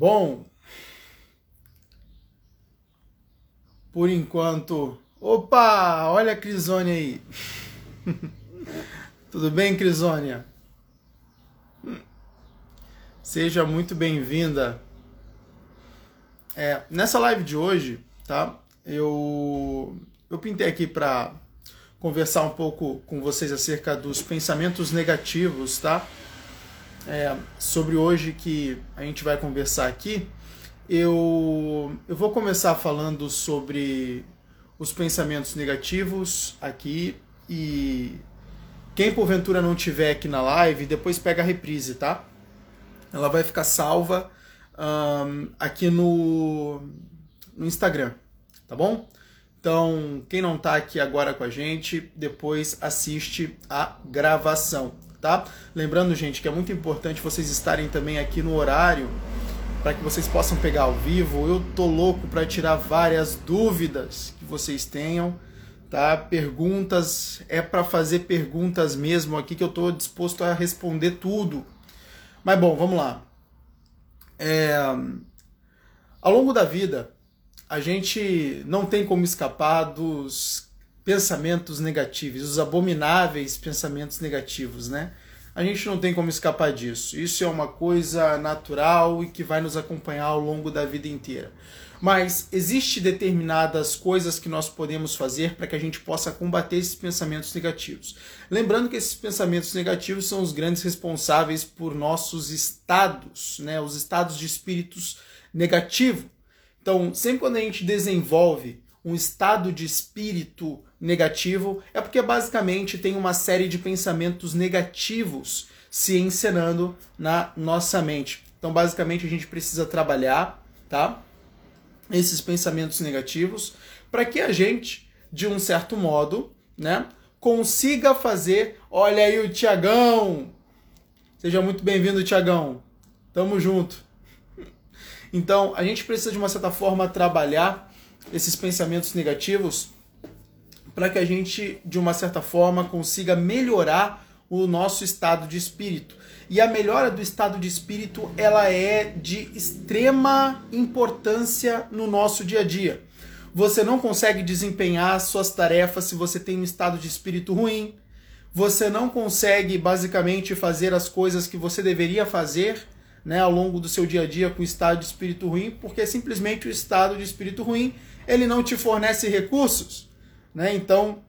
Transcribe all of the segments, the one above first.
Bom, por enquanto. Opa, olha a Crisônia aí. Tudo bem, Crisônia? Seja muito bem-vinda. É, nessa live de hoje, tá? Eu eu pintei aqui para conversar um pouco com vocês acerca dos pensamentos negativos, tá? É, sobre hoje que a gente vai conversar aqui. Eu, eu vou começar falando sobre os pensamentos negativos aqui e quem porventura não tiver aqui na live, depois pega a reprise, tá? Ela vai ficar salva um, aqui no, no Instagram, tá bom? Então, quem não está aqui agora com a gente, depois assiste a gravação, tá? Lembrando, gente, que é muito importante vocês estarem também aqui no horário para que vocês possam pegar ao vivo. Eu tô louco para tirar várias dúvidas que vocês tenham, tá? Perguntas é para fazer perguntas mesmo aqui que eu tô disposto a responder tudo. Mas bom, vamos lá. É, ao longo da vida, a gente não tem como escapar dos pensamentos negativos, os abomináveis pensamentos negativos, né? A gente não tem como escapar disso. Isso é uma coisa natural e que vai nos acompanhar ao longo da vida inteira. Mas existe determinadas coisas que nós podemos fazer para que a gente possa combater esses pensamentos negativos. Lembrando que esses pensamentos negativos são os grandes responsáveis por nossos estados, né? Os estados de espíritos negativos então, sempre quando a gente desenvolve um estado de espírito negativo, é porque basicamente tem uma série de pensamentos negativos se encenando na nossa mente. Então, basicamente, a gente precisa trabalhar, tá? Esses pensamentos negativos para que a gente, de um certo modo, né, consiga fazer. Olha aí o Tiagão! Seja muito bem-vindo, Tiagão. Tamo junto. Então, a gente precisa de uma certa forma trabalhar esses pensamentos negativos para que a gente, de uma certa forma, consiga melhorar o nosso estado de espírito. E a melhora do estado de espírito, ela é de extrema importância no nosso dia a dia. Você não consegue desempenhar suas tarefas se você tem um estado de espírito ruim. Você não consegue basicamente fazer as coisas que você deveria fazer né, ao longo do seu dia a dia com o estado de espírito ruim, porque simplesmente o estado de espírito ruim ele não te fornece recursos. Né? Então,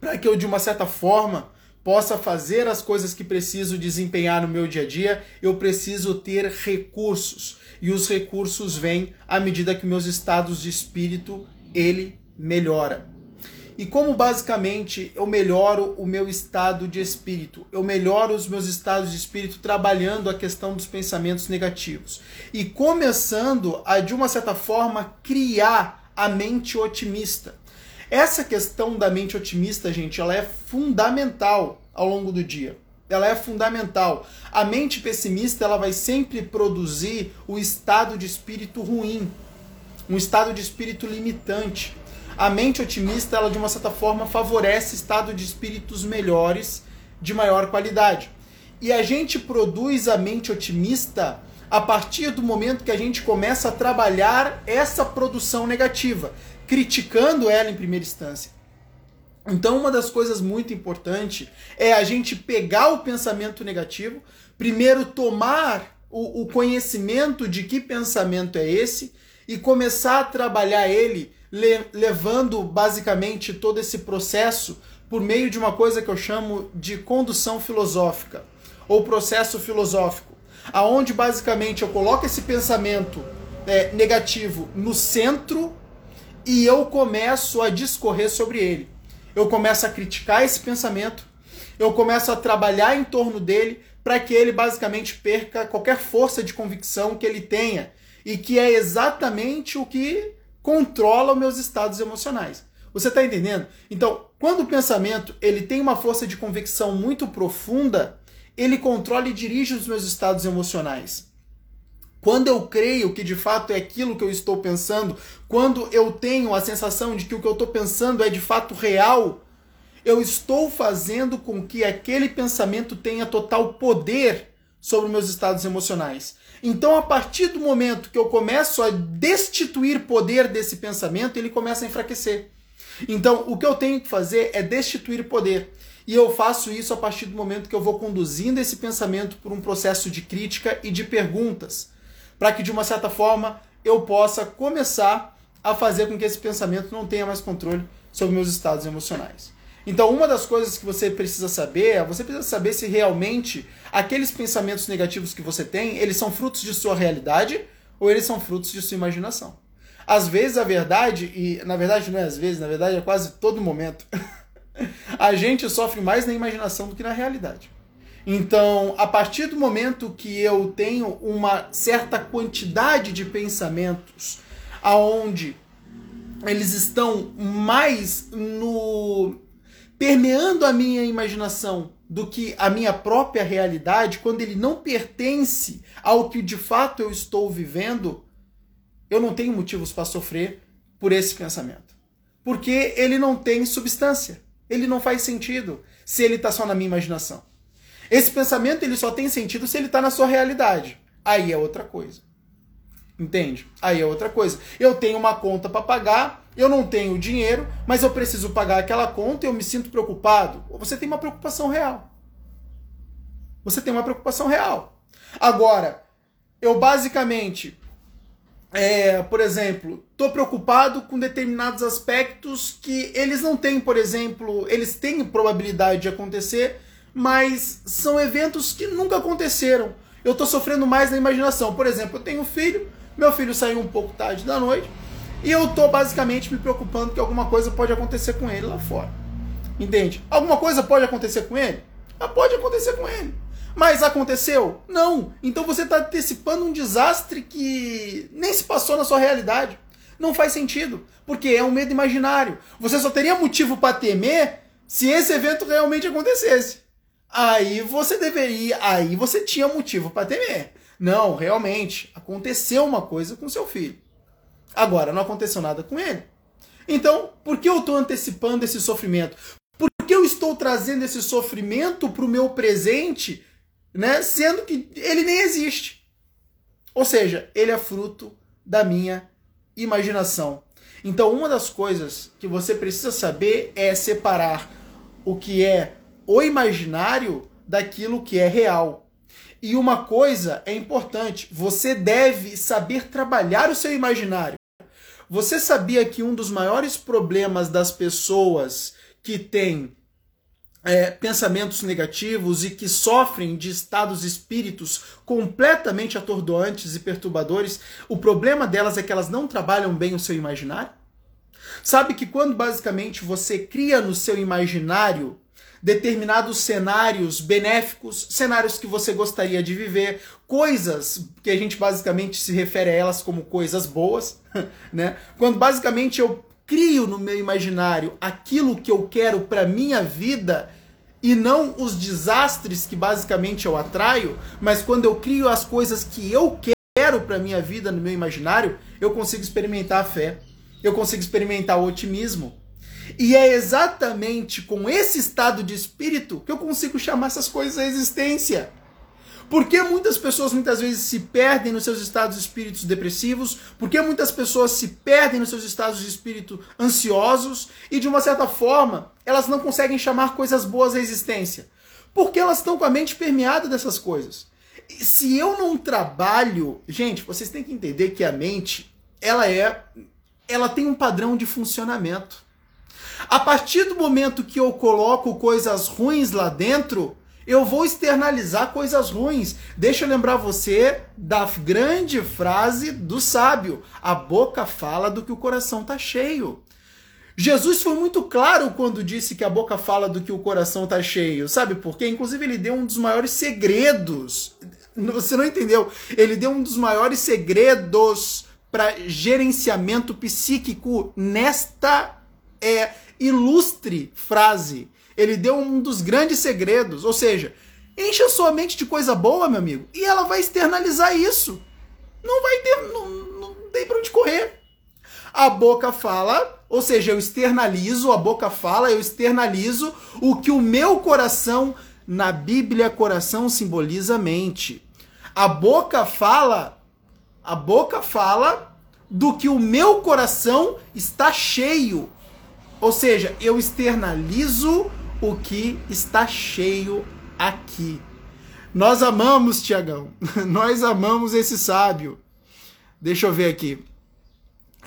para que eu de uma certa forma possa fazer as coisas que preciso desempenhar no meu dia a dia, eu preciso ter recursos. E os recursos vêm à medida que meus estados de espírito ele melhora. E como basicamente eu melhoro o meu estado de espírito? Eu melhoro os meus estados de espírito trabalhando a questão dos pensamentos negativos e começando a, de uma certa forma, criar a mente otimista. Essa questão da mente otimista, gente, ela é fundamental ao longo do dia. Ela é fundamental. A mente pessimista, ela vai sempre produzir o estado de espírito ruim, um estado de espírito limitante. A mente otimista, ela de uma certa forma favorece estado de espíritos melhores, de maior qualidade. E a gente produz a mente otimista a partir do momento que a gente começa a trabalhar essa produção negativa, criticando ela em primeira instância. Então, uma das coisas muito importantes é a gente pegar o pensamento negativo, primeiro tomar o, o conhecimento de que pensamento é esse e começar a trabalhar ele le levando basicamente todo esse processo por meio de uma coisa que eu chamo de condução filosófica ou processo filosófico, aonde basicamente eu coloco esse pensamento é, negativo no centro e eu começo a discorrer sobre ele. Eu começo a criticar esse pensamento, eu começo a trabalhar em torno dele para que ele basicamente perca qualquer força de convicção que ele tenha e que é exatamente o que controla os meus estados emocionais. Você está entendendo? Então, quando o pensamento ele tem uma força de convicção muito profunda, ele controla e dirige os meus estados emocionais. Quando eu creio que de fato é aquilo que eu estou pensando, quando eu tenho a sensação de que o que eu estou pensando é de fato real, eu estou fazendo com que aquele pensamento tenha total poder sobre meus estados emocionais. Então, a partir do momento que eu começo a destituir poder desse pensamento, ele começa a enfraquecer. Então, o que eu tenho que fazer é destituir poder. E eu faço isso a partir do momento que eu vou conduzindo esse pensamento por um processo de crítica e de perguntas, para que de uma certa forma eu possa começar a fazer com que esse pensamento não tenha mais controle sobre meus estados emocionais. Então, uma das coisas que você precisa saber é você precisa saber se realmente aqueles pensamentos negativos que você tem, eles são frutos de sua realidade ou eles são frutos de sua imaginação. Às vezes a verdade, e na verdade não é às vezes, na verdade é quase todo momento, a gente sofre mais na imaginação do que na realidade. Então, a partir do momento que eu tenho uma certa quantidade de pensamentos aonde eles estão mais no permeando a minha imaginação do que a minha própria realidade, quando ele não pertence ao que de fato eu estou vivendo, eu não tenho motivos para sofrer por esse pensamento. Porque ele não tem substância. Ele não faz sentido se ele está só na minha imaginação. Esse pensamento ele só tem sentido se ele está na sua realidade. Aí é outra coisa. Entende? Aí é outra coisa. Eu tenho uma conta para pagar, eu não tenho dinheiro, mas eu preciso pagar aquela conta e eu me sinto preocupado. Você tem uma preocupação real. Você tem uma preocupação real. Agora, eu basicamente, é, por exemplo, estou preocupado com determinados aspectos que eles não têm, por exemplo, eles têm probabilidade de acontecer, mas são eventos que nunca aconteceram. Eu estou sofrendo mais na imaginação. Por exemplo, eu tenho um filho, meu filho saiu um pouco tarde da noite e eu tô basicamente me preocupando que alguma coisa pode acontecer com ele lá fora. Entende? Alguma coisa pode acontecer com ele? Ah, pode acontecer com ele. Mas aconteceu? Não. Então você está antecipando um desastre que nem se passou na sua realidade. Não faz sentido, porque é um medo imaginário. Você só teria motivo para temer se esse evento realmente acontecesse. Aí você deveria, aí você tinha motivo para temer. Não, realmente, aconteceu uma coisa com seu filho. Agora, não aconteceu nada com ele. Então, por que eu estou antecipando esse sofrimento? Por que eu estou trazendo esse sofrimento para o meu presente, né, sendo que ele nem existe? Ou seja, ele é fruto da minha imaginação. Então, uma das coisas que você precisa saber é separar o que é o imaginário daquilo que é real. E uma coisa é importante: você deve saber trabalhar o seu imaginário. Você sabia que um dos maiores problemas das pessoas que têm é, pensamentos negativos e que sofrem de estados espíritos completamente atordoantes e perturbadores, o problema delas é que elas não trabalham bem o seu imaginário? Sabe que quando basicamente você cria no seu imaginário determinados cenários benéficos, cenários que você gostaria de viver, coisas que a gente basicamente se refere a elas como coisas boas, né? Quando basicamente eu crio no meu imaginário aquilo que eu quero para minha vida e não os desastres que basicamente eu atraio, mas quando eu crio as coisas que eu quero para minha vida no meu imaginário, eu consigo experimentar a fé, eu consigo experimentar o otimismo, e é exatamente com esse estado de espírito que eu consigo chamar essas coisas à existência. Porque muitas pessoas muitas vezes se perdem nos seus estados de espíritos depressivos? Porque muitas pessoas se perdem nos seus estados de espírito ansiosos? E de uma certa forma, elas não conseguem chamar coisas boas à existência. Porque elas estão com a mente permeada dessas coisas. Se eu não trabalho, gente, vocês têm que entender que a mente, ela é ela tem um padrão de funcionamento. A partir do momento que eu coloco coisas ruins lá dentro, eu vou externalizar coisas ruins. Deixa eu lembrar você da grande frase do sábio: a boca fala do que o coração está cheio. Jesus foi muito claro quando disse que a boca fala do que o coração está cheio. Sabe por quê? Inclusive, ele deu um dos maiores segredos. Você não entendeu? Ele deu um dos maiores segredos para gerenciamento psíquico nesta é, ilustre frase. Ele deu um dos grandes segredos, ou seja, enche a sua mente de coisa boa, meu amigo, e ela vai externalizar isso. Não vai ter, não, não tem para onde correr. A boca fala, ou seja, eu externalizo, a boca fala, eu externalizo o que o meu coração Na Bíblia, coração simboliza mente. A boca fala, a boca fala do que o meu coração está cheio. Ou seja, eu externalizo o que está cheio aqui. Nós amamos Tiagão. Nós amamos esse sábio. Deixa eu ver aqui.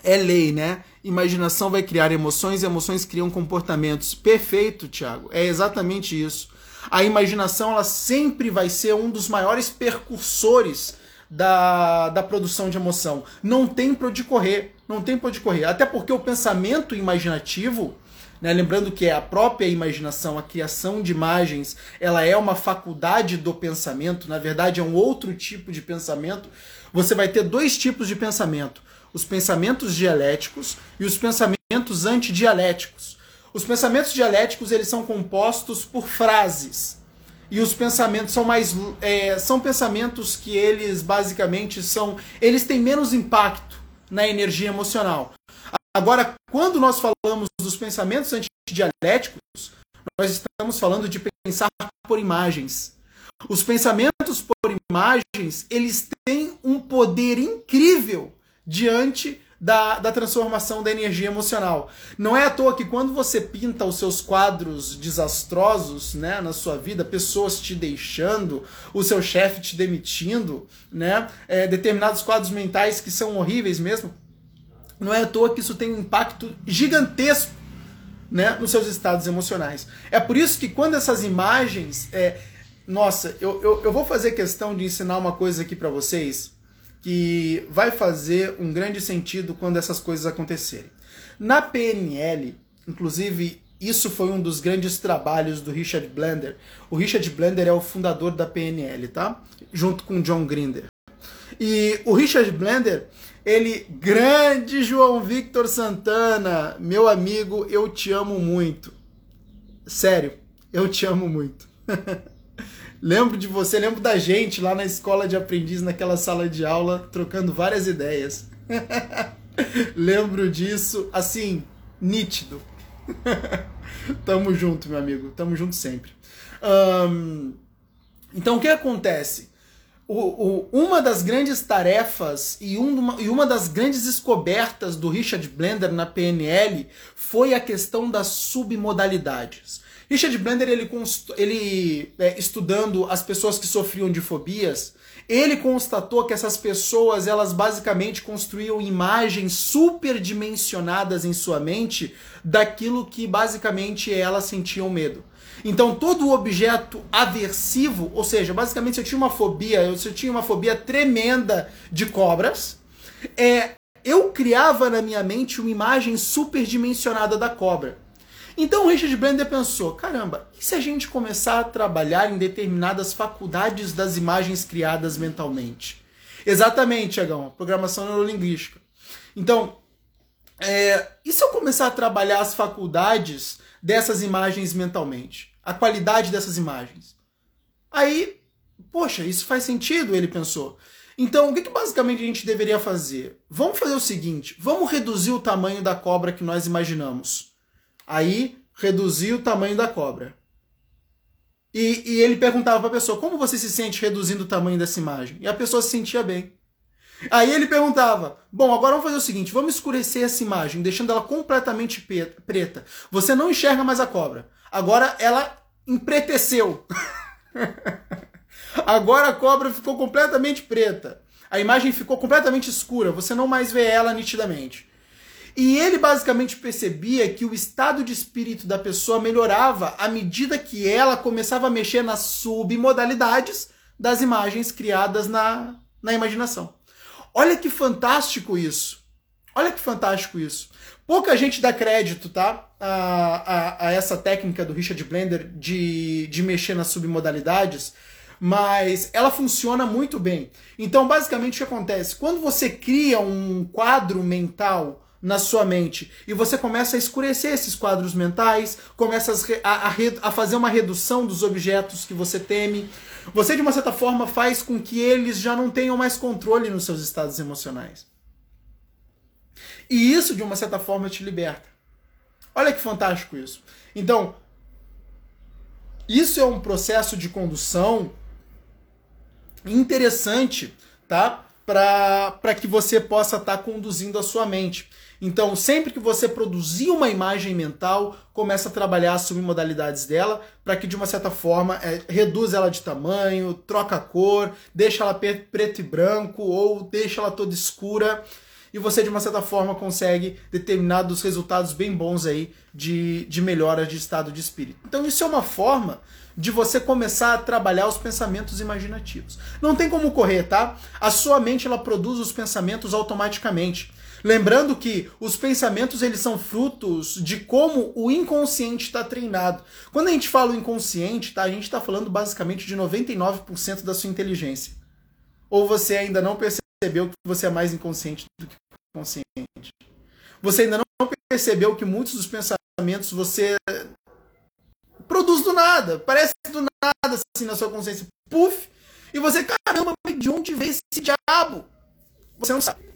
É lei, né? Imaginação vai criar emoções, emoções criam comportamentos. Perfeito, Tiago. É exatamente isso. A imaginação ela sempre vai ser um dos maiores percursores da, da produção de emoção. Não tem para onde correr. Não tem para onde correr. Até porque o pensamento imaginativo né? Lembrando que a própria imaginação, a criação de imagens, ela é uma faculdade do pensamento, na verdade é um outro tipo de pensamento. Você vai ter dois tipos de pensamento: os pensamentos dialéticos e os pensamentos antidialéticos. Os pensamentos dialéticos eles são compostos por frases e os pensamentos são mais é, são pensamentos que eles basicamente são eles têm menos impacto na energia emocional. Agora, quando nós falamos dos pensamentos antidialéticos, nós estamos falando de pensar por imagens. Os pensamentos por imagens, eles têm um poder incrível diante da, da transformação da energia emocional. Não é à toa que quando você pinta os seus quadros desastrosos né, na sua vida, pessoas te deixando, o seu chefe te demitindo, né, é, determinados quadros mentais que são horríveis mesmo, não é à toa que isso tem um impacto gigantesco né, nos seus estados emocionais. É por isso que quando essas imagens. É, nossa, eu, eu, eu vou fazer questão de ensinar uma coisa aqui para vocês que vai fazer um grande sentido quando essas coisas acontecerem. Na PNL, inclusive, isso foi um dos grandes trabalhos do Richard Blender. O Richard Blender é o fundador da PNL, tá? Junto com John Grinder. E o Richard Blender, ele, grande João Victor Santana, meu amigo, eu te amo muito. Sério, eu te amo muito. lembro de você, lembro da gente lá na escola de aprendiz, naquela sala de aula, trocando várias ideias. lembro disso, assim, nítido. Tamo junto, meu amigo. Tamo junto sempre. Um, então, o que acontece? o, o, uma das grandes tarefas e, um, e uma das grandes descobertas do Richard Blender na PNL foi a questão das submodalidades. Richard Blender, ele, ele é, estudando as pessoas que sofriam de fobias, ele constatou que essas pessoas, elas basicamente construíam imagens superdimensionadas em sua mente daquilo que basicamente elas sentiam medo. Então todo objeto aversivo, ou seja, basicamente se eu tinha uma fobia, se eu tinha uma fobia tremenda de cobras, é, eu criava na minha mente uma imagem superdimensionada da cobra. Então o Richard Blender pensou: caramba, e se a gente começar a trabalhar em determinadas faculdades das imagens criadas mentalmente? Exatamente, Tiagão, programação neurolinguística. Então, é, e se eu começar a trabalhar as faculdades dessas imagens mentalmente? A qualidade dessas imagens? Aí, poxa, isso faz sentido, ele pensou. Então, o que, que basicamente a gente deveria fazer? Vamos fazer o seguinte: vamos reduzir o tamanho da cobra que nós imaginamos. Aí, reduzir o tamanho da cobra. E, e ele perguntava para a pessoa: como você se sente reduzindo o tamanho dessa imagem? E a pessoa se sentia bem. Aí ele perguntava: Bom, agora vamos fazer o seguinte: vamos escurecer essa imagem, deixando ela completamente preta. Você não enxerga mais a cobra. Agora ela empreteceu. agora a cobra ficou completamente preta. A imagem ficou completamente escura. Você não mais vê ela nitidamente. E ele basicamente percebia que o estado de espírito da pessoa melhorava à medida que ela começava a mexer nas submodalidades das imagens criadas na, na imaginação. Olha que fantástico isso. Olha que fantástico isso. Pouca gente dá crédito, tá? A, a, a, essa técnica do Richard Blender de, de mexer nas submodalidades, mas ela funciona muito bem. Então, basicamente, o que acontece? Quando você cria um quadro mental na sua mente e você começa a escurecer esses quadros mentais, começa a, a, a fazer uma redução dos objetos que você teme, você, de uma certa forma, faz com que eles já não tenham mais controle nos seus estados emocionais. E isso, de uma certa forma, te liberta. Olha que fantástico isso. Então, Isso é um processo de condução interessante, tá? Para que você possa estar tá conduzindo a sua mente. Então, sempre que você produzir uma imagem mental, começa a trabalhar as submodalidades dela, para que de uma certa forma é, ela de tamanho, troca a cor, deixa ela preto e branco ou deixa ela toda escura e você de uma certa forma consegue determinados resultados bem bons aí de, de melhora de estado de espírito. Então isso é uma forma de você começar a trabalhar os pensamentos imaginativos. Não tem como correr, tá? A sua mente ela produz os pensamentos automaticamente. Lembrando que os pensamentos eles são frutos de como o inconsciente está treinado. Quando a gente fala o inconsciente, tá? A gente está falando basicamente de 99% da sua inteligência. Ou você ainda não percebeu que você é mais inconsciente do que consciente? Você ainda não percebeu que muitos dos pensamentos você produz do nada, parece do nada assim na sua consciência, puf, e você, caramba, de onde veio esse diabo? Você não sabe.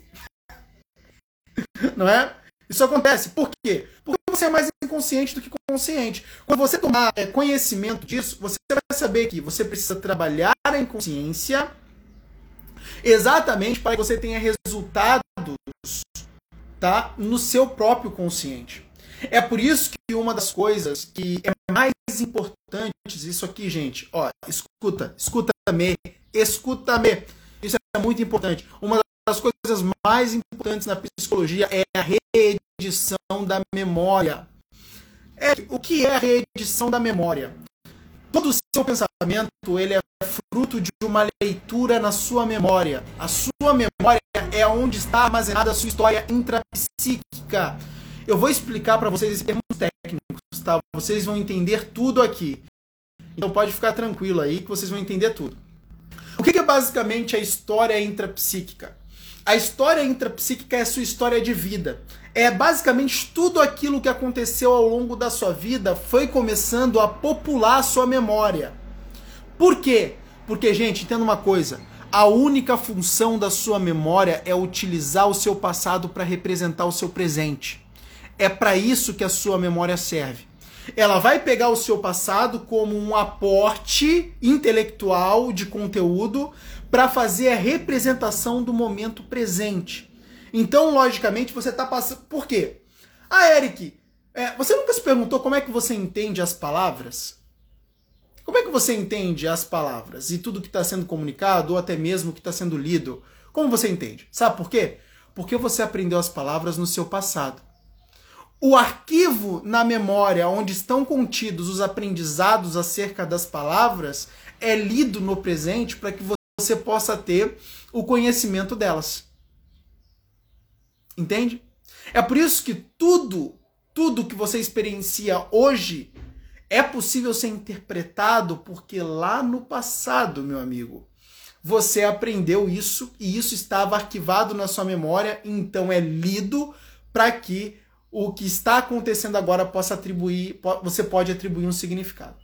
Não é? Isso acontece. Por quê? Porque você é mais inconsciente do que consciente. Quando você tomar é, conhecimento disso, você vai saber que você precisa trabalhar a inconsciência exatamente para que você tenha resultados tá, no seu próprio consciente. É por isso que uma das coisas que é mais importantes, isso aqui, gente, ó, escuta, escuta-me, escuta-me. Isso é muito importante. Uma das coisas mais importantes na psicologia é a reedição da memória. É, o que é a reedição da memória? Todo o seu pensamento ele é fruto de uma leitura na sua memória. A sua memória é onde está armazenada a sua história intrapsíquica. Eu vou explicar para vocês em termos técnicos, tá? Vocês vão entender tudo aqui. Então pode ficar tranquilo aí que vocês vão entender tudo. O que é basicamente a história intrapsíquica? A história intrapsíquica é a sua história de vida. É basicamente tudo aquilo que aconteceu ao longo da sua vida foi começando a popular a sua memória. Por quê? Porque, gente, entenda uma coisa: a única função da sua memória é utilizar o seu passado para representar o seu presente. É para isso que a sua memória serve. Ela vai pegar o seu passado como um aporte intelectual de conteúdo para fazer a representação do momento presente. Então, logicamente, você está passando. Por quê? Ah, Eric, é, você nunca se perguntou como é que você entende as palavras? Como é que você entende as palavras e tudo que está sendo comunicado, ou até mesmo o que está sendo lido? Como você entende? Sabe por quê? Porque você aprendeu as palavras no seu passado. O arquivo na memória onde estão contidos os aprendizados acerca das palavras é lido no presente para que você possa ter o conhecimento delas. Entende? É por isso que tudo, tudo que você experiencia hoje é possível ser interpretado porque lá no passado, meu amigo, você aprendeu isso e isso estava arquivado na sua memória, então é lido para que o que está acontecendo agora possa atribuir, você pode atribuir um significado.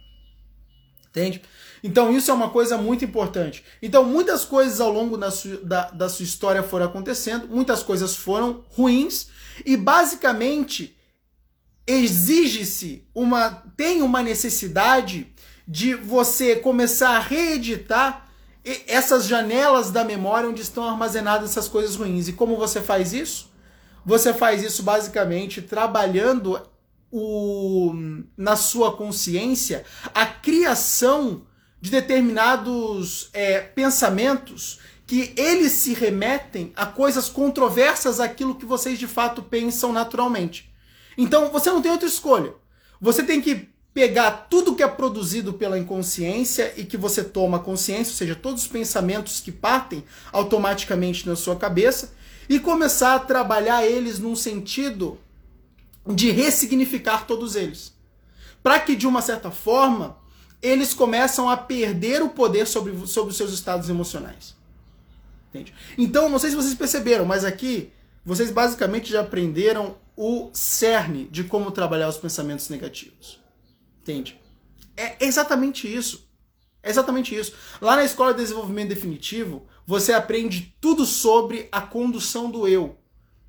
Entende? Então isso é uma coisa muito importante. Então muitas coisas ao longo da sua, da, da sua história foram acontecendo, muitas coisas foram ruins e basicamente exige-se uma tem uma necessidade de você começar a reeditar essas janelas da memória onde estão armazenadas essas coisas ruins. E como você faz isso? Você faz isso basicamente trabalhando o, na sua consciência a criação de determinados é, pensamentos que eles se remetem a coisas controversas àquilo que vocês de fato pensam naturalmente. Então você não tem outra escolha. Você tem que pegar tudo que é produzido pela inconsciência e que você toma consciência, ou seja, todos os pensamentos que partem automaticamente na sua cabeça, e começar a trabalhar eles num sentido de ressignificar todos eles. Para que, de uma certa forma, eles começam a perder o poder sobre, sobre os seus estados emocionais. Entende? Então, não sei se vocês perceberam, mas aqui vocês basicamente já aprenderam o cerne de como trabalhar os pensamentos negativos. Entende? É exatamente isso. É exatamente isso. Lá na Escola de Desenvolvimento Definitivo, você aprende tudo sobre a condução do eu.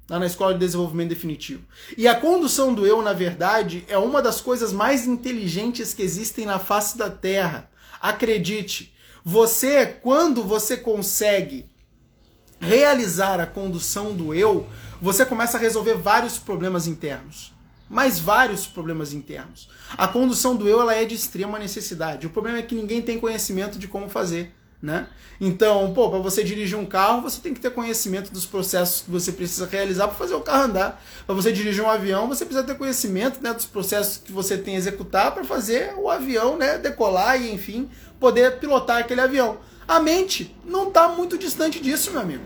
Lá na Escola de Desenvolvimento Definitivo. E a condução do eu, na verdade, é uma das coisas mais inteligentes que existem na face da Terra. Acredite, você, quando você consegue realizar a condução do eu, você começa a resolver vários problemas internos. Mas vários problemas internos. A condução do eu ela é de extrema necessidade. O problema é que ninguém tem conhecimento de como fazer. Né? Então, pô, para você dirigir um carro, você tem que ter conhecimento dos processos que você precisa realizar para fazer o carro andar. Para você dirigir um avião, você precisa ter conhecimento né, dos processos que você tem que executar para fazer o avião né, decolar e, enfim, poder pilotar aquele avião. A mente não está muito distante disso, meu amigo.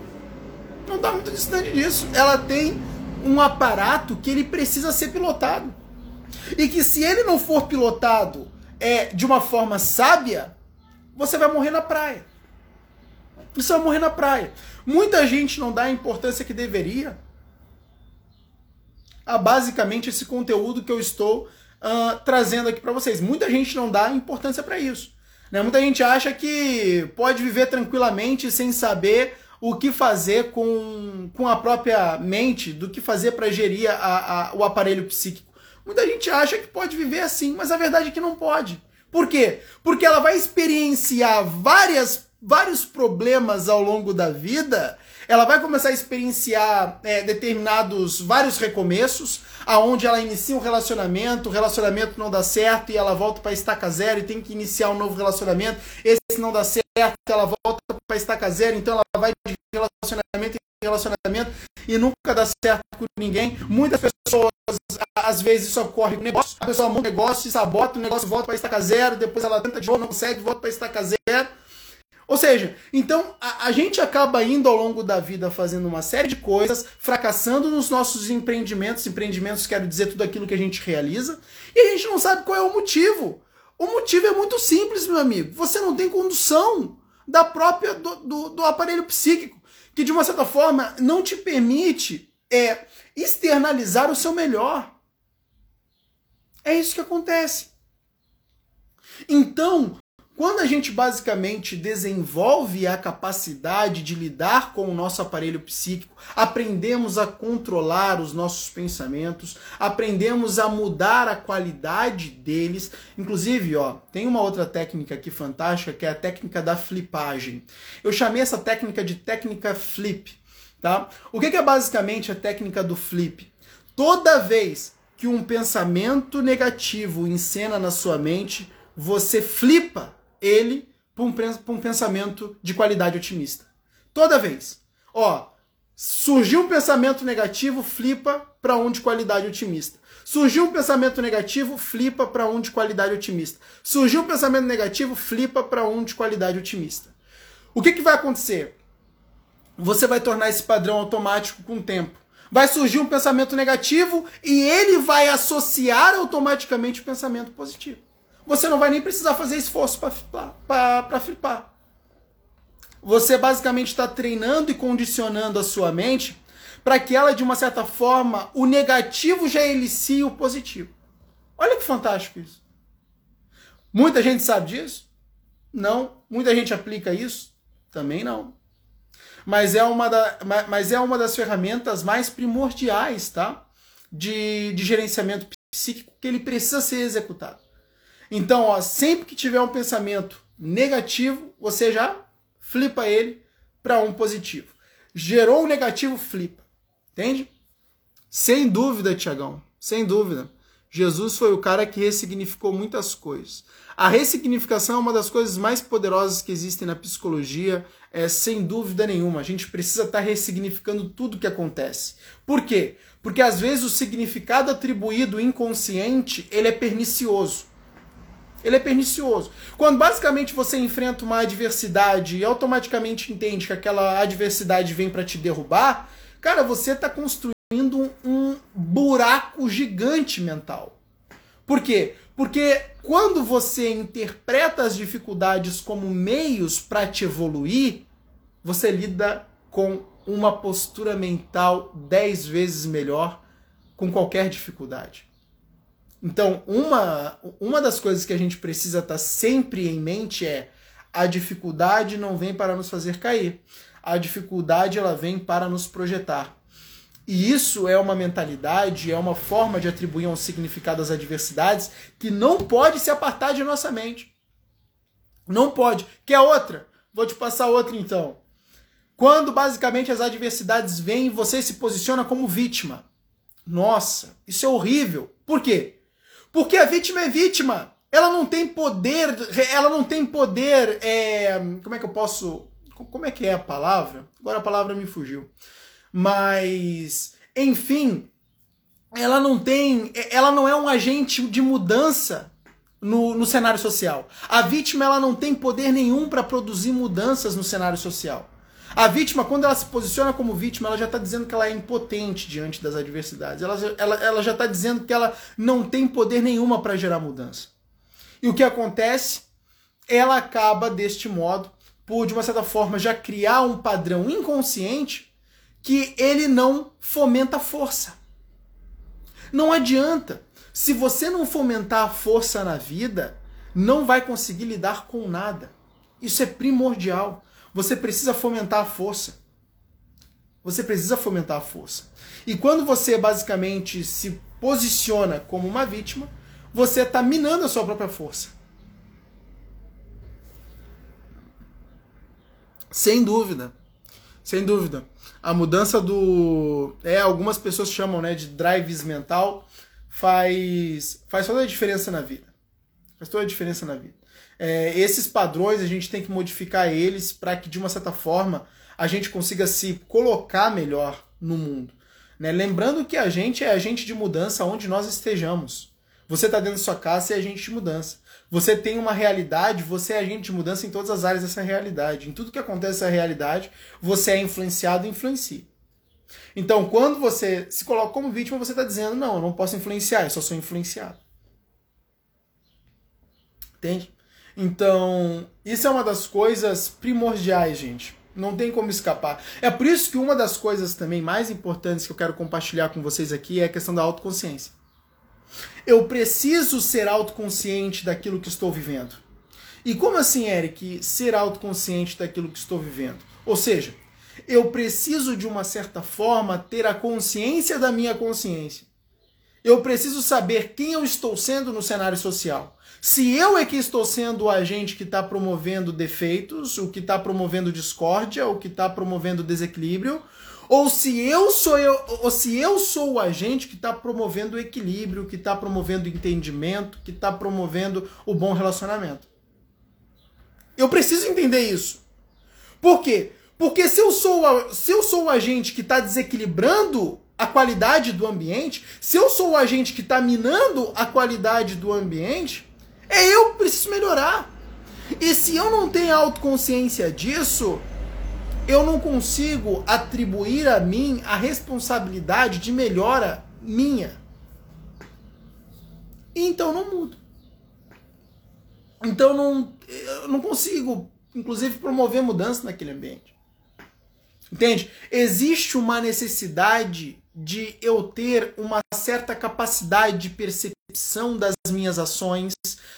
Não está muito distante disso. Ela tem um aparato que ele precisa ser pilotado. E que se ele não for pilotado é, de uma forma sábia, você vai morrer na praia. Você vai morrer na praia. Muita gente não dá a importância que deveria a basicamente esse conteúdo que eu estou uh, trazendo aqui para vocês. Muita gente não dá importância para isso. Né? Muita gente acha que pode viver tranquilamente sem saber o que fazer com, com a própria mente, do que fazer para gerir a, a, o aparelho psíquico. Muita gente acha que pode viver assim, mas a verdade é que não pode. Por quê? Porque ela vai experienciar várias, vários problemas ao longo da vida. Ela vai começar a experienciar é, determinados, vários recomeços, aonde ela inicia um relacionamento, o relacionamento não dá certo e ela volta para estaca zero e tem que iniciar um novo relacionamento. Esse não dá certo, ela volta para estaca zero, então ela vai de relacionamento relacionamento e nunca dá certo com ninguém. Muitas pessoas às vezes isso ocorre com negócio, a pessoa monta um negócio, sabota, o negócio volta para estaca zero, depois ela tenta de novo, não consegue, volta para estaca zero. Ou seja, então a, a, gente acaba indo ao longo da vida fazendo uma série de coisas, fracassando nos nossos empreendimentos, empreendimentos quero dizer tudo aquilo que a gente realiza, e a gente não sabe qual é o motivo. O motivo é muito simples, meu amigo. Você não tem condução da própria do, do, do aparelho psíquico, que de uma certa forma não te permite é, externalizar o seu melhor. É isso que acontece. Então, quando a gente basicamente desenvolve a capacidade de lidar com o nosso aparelho psíquico, aprendemos a controlar os nossos pensamentos, aprendemos a mudar a qualidade deles. Inclusive, ó, tem uma outra técnica aqui fantástica que é a técnica da flipagem. Eu chamei essa técnica de técnica flip, tá? O que é basicamente a técnica do flip? Toda vez que um pensamento negativo encena na sua mente, você flipa ele para um, pensamento de qualidade otimista. Toda vez. Ó, surgiu um pensamento negativo, flipa para um de qualidade otimista. Surgiu um pensamento negativo, flipa para um de qualidade otimista. Surgiu um pensamento negativo, flipa para um de qualidade otimista. O que, que vai acontecer? Você vai tornar esse padrão automático com o tempo vai surgir um pensamento negativo e ele vai associar automaticamente o pensamento positivo. Você não vai nem precisar fazer esforço para flipar. Você basicamente está treinando e condicionando a sua mente para que ela, de uma certa forma, o negativo já elicie o positivo. Olha que fantástico isso. Muita gente sabe disso? Não. Muita gente aplica isso? Também não mas é uma, da, mas é uma das ferramentas mais primordiais tá? de, de gerenciamento psíquico que ele precisa ser executado. Então, ó, sempre que tiver um pensamento negativo, você já flipa ele para um positivo. Gerou um negativo, flipa. Entende? Sem dúvida, Tiagão, sem dúvida. Jesus foi o cara que ressignificou muitas coisas. A ressignificação é uma das coisas mais poderosas que existem na psicologia, é, sem dúvida nenhuma. A gente precisa estar tá ressignificando tudo que acontece. Por quê? Porque às vezes o significado atribuído inconsciente, ele é pernicioso. Ele é pernicioso. Quando basicamente você enfrenta uma adversidade e automaticamente entende que aquela adversidade vem para te derrubar, cara, você está construindo um buraco gigante mental. Por quê? Porque quando você interpreta as dificuldades como meios para te evoluir, você lida com uma postura mental dez vezes melhor com qualquer dificuldade. Então, uma, uma das coisas que a gente precisa estar tá sempre em mente é a dificuldade não vem para nos fazer cair. A dificuldade ela vem para nos projetar. E isso é uma mentalidade, é uma forma de atribuir um significado às adversidades que não pode se apartar de nossa mente. Não pode. Quer outra? Vou te passar outra então. Quando basicamente as adversidades vêm, você se posiciona como vítima. Nossa, isso é horrível. Por quê? Porque a vítima é vítima. Ela não tem poder, ela não tem poder. É, como é que eu posso. Como é que é a palavra? Agora a palavra me fugiu. Mas, enfim, ela não tem. Ela não é um agente de mudança no, no cenário social. A vítima ela não tem poder nenhum para produzir mudanças no cenário social. A vítima, quando ela se posiciona como vítima, ela já está dizendo que ela é impotente diante das adversidades. Ela, ela, ela já está dizendo que ela não tem poder nenhuma para gerar mudança. E o que acontece? Ela acaba deste modo por, de uma certa forma, já criar um padrão inconsciente que ele não fomenta força. Não adianta. Se você não fomentar a força na vida, não vai conseguir lidar com nada. Isso é primordial. Você precisa fomentar a força. Você precisa fomentar a força. E quando você basicamente se posiciona como uma vítima, você está minando a sua própria força. Sem dúvida. Sem dúvida. A mudança do. É, algumas pessoas chamam né, de drives mental, faz, faz toda a diferença na vida. Faz toda a diferença na vida é, esses padrões a gente tem que modificar eles para que de uma certa forma a gente consiga se colocar melhor no mundo. Né? Lembrando que a gente é agente de mudança onde nós estejamos. Você está dentro da sua casa e é agente de mudança. Você tem uma realidade, você é agente de mudança em todas as áreas dessa realidade. Em tudo que acontece nessa realidade, você é influenciado e influencia. Então, quando você se coloca como vítima, você está dizendo: não, eu não posso influenciar, eu só sou influenciado. Entende? Então, isso é uma das coisas primordiais, gente. Não tem como escapar. É por isso que uma das coisas também mais importantes que eu quero compartilhar com vocês aqui é a questão da autoconsciência. Eu preciso ser autoconsciente daquilo que estou vivendo. E como assim, Eric, ser autoconsciente daquilo que estou vivendo? Ou seja, eu preciso de uma certa forma ter a consciência da minha consciência. Eu preciso saber quem eu estou sendo no cenário social. Se eu é que estou sendo o agente que está promovendo defeitos, o que está promovendo discórdia, o que está promovendo desequilíbrio, ou se eu sou eu, ou se eu sou o agente que está promovendo equilíbrio, que está promovendo entendimento, que está promovendo o bom relacionamento. Eu preciso entender isso. Por quê? Porque se eu sou, se eu sou o agente que está desequilibrando a qualidade do ambiente, se eu sou o agente que está minando a qualidade do ambiente, é eu que preciso melhorar. E se eu não tenho autoconsciência disso, eu não consigo atribuir a mim a responsabilidade de melhora minha. Então não mudo. Então não, eu não consigo, inclusive, promover mudança naquele ambiente. Entende? Existe uma necessidade de eu ter uma certa capacidade de percepção das minhas ações,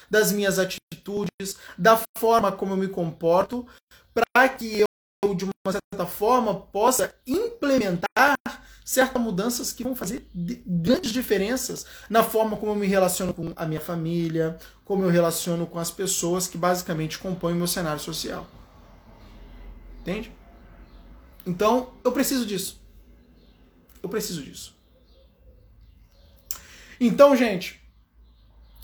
das minhas atitudes, da forma como eu me comporto, para que eu, de uma certa forma, possa implementar certas mudanças que vão fazer grandes diferenças na forma como eu me relaciono com a minha família, como eu relaciono com as pessoas que basicamente compõem o meu cenário social. Entende? Então, eu preciso disso. Eu preciso disso. Então, gente,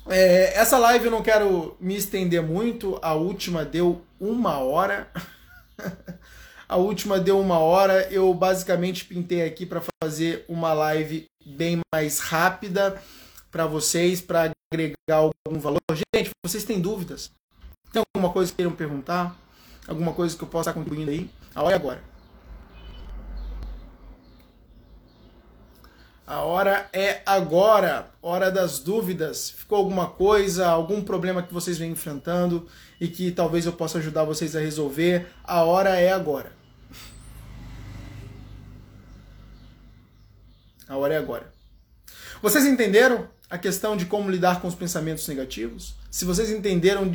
é, essa live eu não quero me estender muito. A última deu uma hora. a última deu uma hora. Eu basicamente pintei aqui para fazer uma live bem mais rápida para vocês, para agregar algum valor. Gente, vocês têm dúvidas? Tem alguma coisa que queiram perguntar? Alguma coisa que eu possa estar contribuindo aí? A é agora. A hora é agora, hora das dúvidas. Ficou alguma coisa, algum problema que vocês vêm enfrentando e que talvez eu possa ajudar vocês a resolver? A hora é agora. A hora é agora. Vocês entenderam a questão de como lidar com os pensamentos negativos? Se vocês entenderam